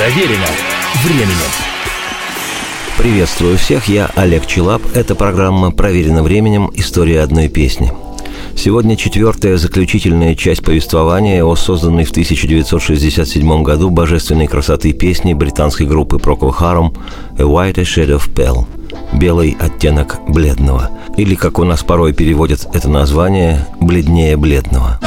Проверено временем. Приветствую всех, я Олег Челап. Это программа «Проверено временем. История одной песни». Сегодня четвертая заключительная часть повествования о созданной в 1967 году божественной красоты песни британской группы Procol Harum «A White Shade of Pale» – «Белый оттенок бледного», или, как у нас порой переводят это название, «бледнее бледного».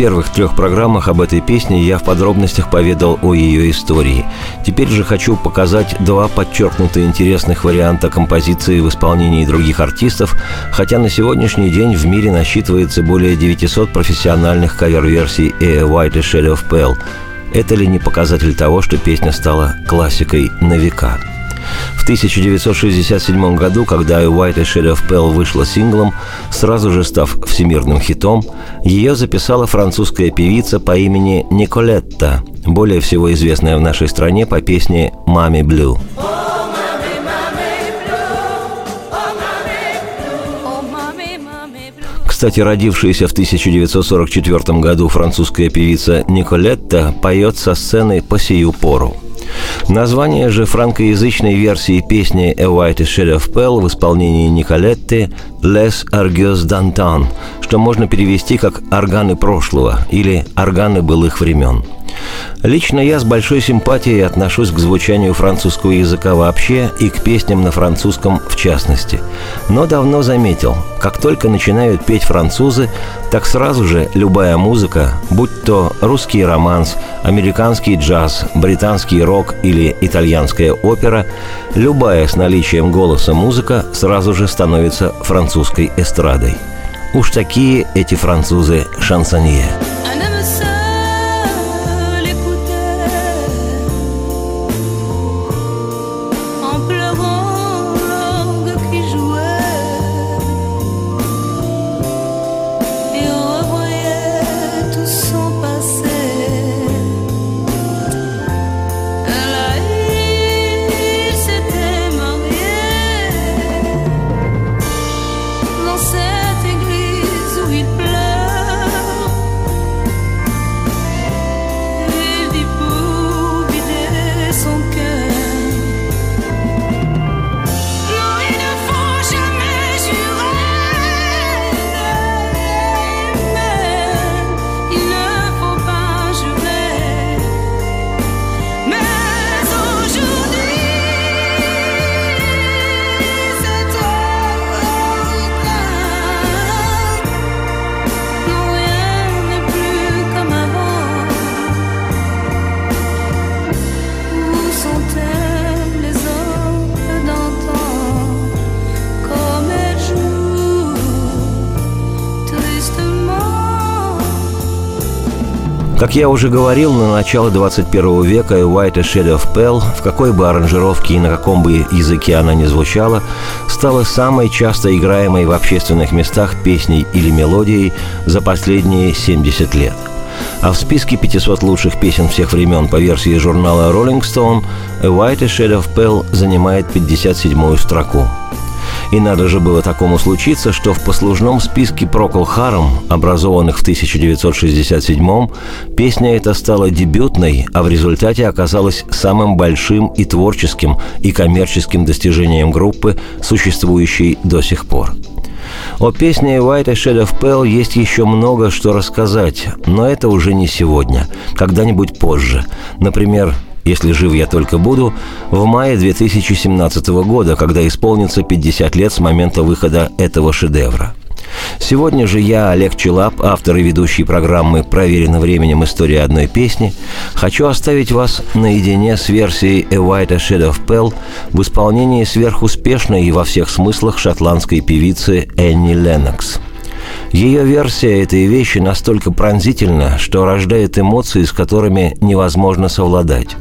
Первых трех программах об этой песне я в подробностях поведал о ее истории. Теперь же хочу показать два подчеркнуто интересных варианта композиции в исполнении других артистов, хотя на сегодняшний день в мире насчитывается более 900 профессиональных кавер-версий «A White Shade of Pale». Это ли не показатель того, что песня стала классикой на века? В 1967 году, когда «A White Shade of Pale» вышла синглом, сразу же став всемирным хитом, ее записала французская певица по имени Николетта, более всего известная в нашей стране по песне «Мами Блю». Кстати, родившаяся в 1944 году французская певица Николетта поет со сцены по сию пору – Название же франкоязычной версии песни «A White Shade of Pearl» в исполнении Николетты «Les Argios d'Antan», что можно перевести как «органы прошлого» или «органы былых времен». Лично я с большой симпатией отношусь к звучанию французского языка вообще и к песням на французском в частности. Но давно заметил, как только начинают петь французы, так сразу же любая музыка, будь то русский романс, американский джаз, британский рок или итальянская опера, любая с наличием голоса музыка сразу же становится французской эстрадой. Уж такие эти французы шансонье. Как я уже говорил, на начало 21 века «White a Shade of Pale», в какой бы аранжировке и на каком бы языке она ни звучала, стала самой часто играемой в общественных местах песней или мелодией за последние 70 лет. А в списке 500 лучших песен всех времен по версии журнала Rolling Stone «A White a Shade of Pale» занимает 57-ю строку – и надо же было такому случиться, что в послужном списке Procol Harum, образованных в 1967-м, песня эта стала дебютной, а в результате оказалась самым большим и творческим, и коммерческим достижением группы, существующей до сих пор. О песне «White a Shade of Pale» есть еще много что рассказать, но это уже не сегодня, когда-нибудь позже. Например, если жив я только буду, в мае 2017 года, когда исполнится 50 лет с момента выхода этого шедевра. Сегодня же я, Олег Челап, автор и ведущий программы «Проверено временем. История одной песни», хочу оставить вас наедине с версией «A White Shade of Pale» в исполнении сверхуспешной и во всех смыслах шотландской певицы Энни Леннокс – Ее версия этой вещи настолько пронзительна, что рождает эмоции, с которыми невозможно совладать.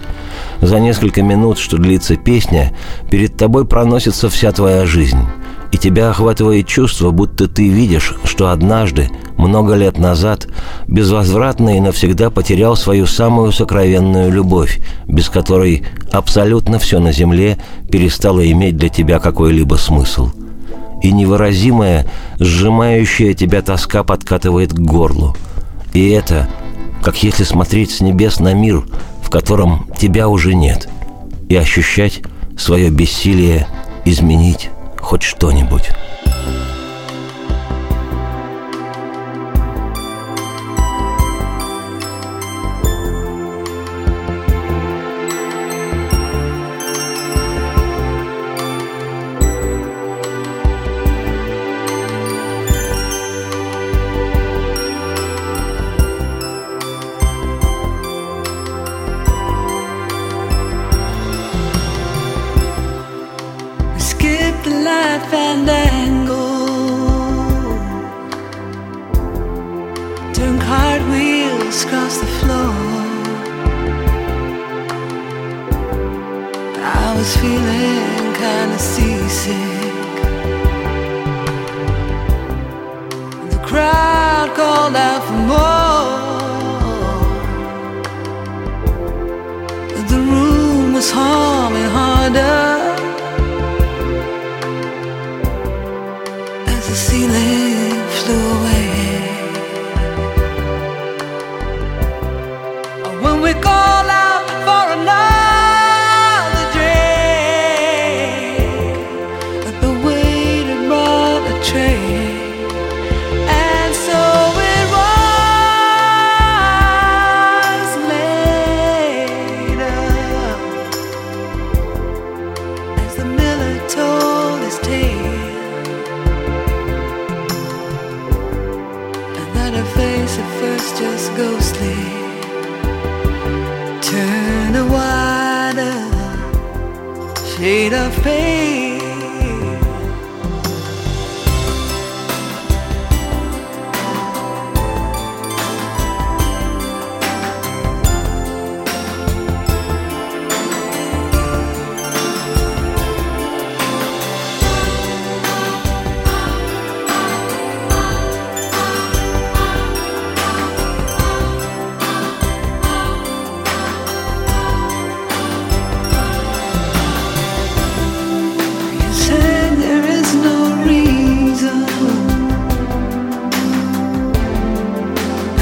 За несколько минут, что длится песня, перед тобой проносится вся твоя жизнь. И тебя охватывает чувство, будто ты видишь, что однажды, много лет назад, безвозвратно и навсегда потерял свою самую сокровенную любовь, без которой абсолютно все на земле перестало иметь для тебя какой-либо смысл – и невыразимая, сжимающая тебя тоска подкатывает к горлу. И это, как если смотреть с небес на мир, в котором тебя уже нет, и ощущать свое бессилие изменить хоть что-нибудь. was feeling kinda seasick. The crowd called out for more. The room was humming harder. turn a wider shade of fate.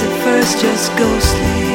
at first just ghostly.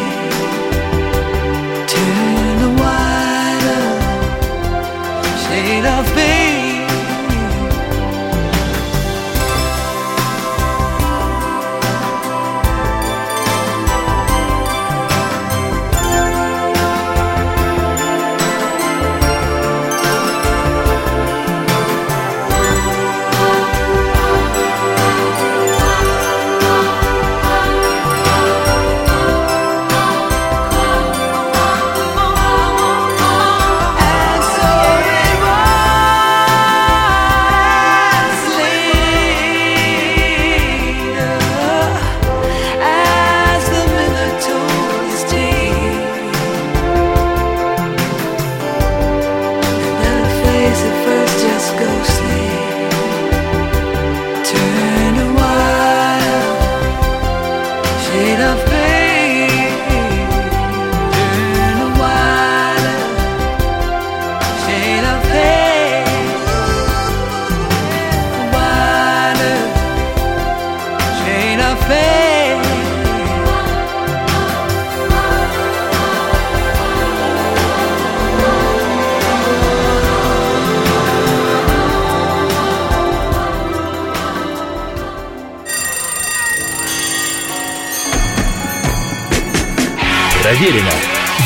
Проверено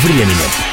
временем.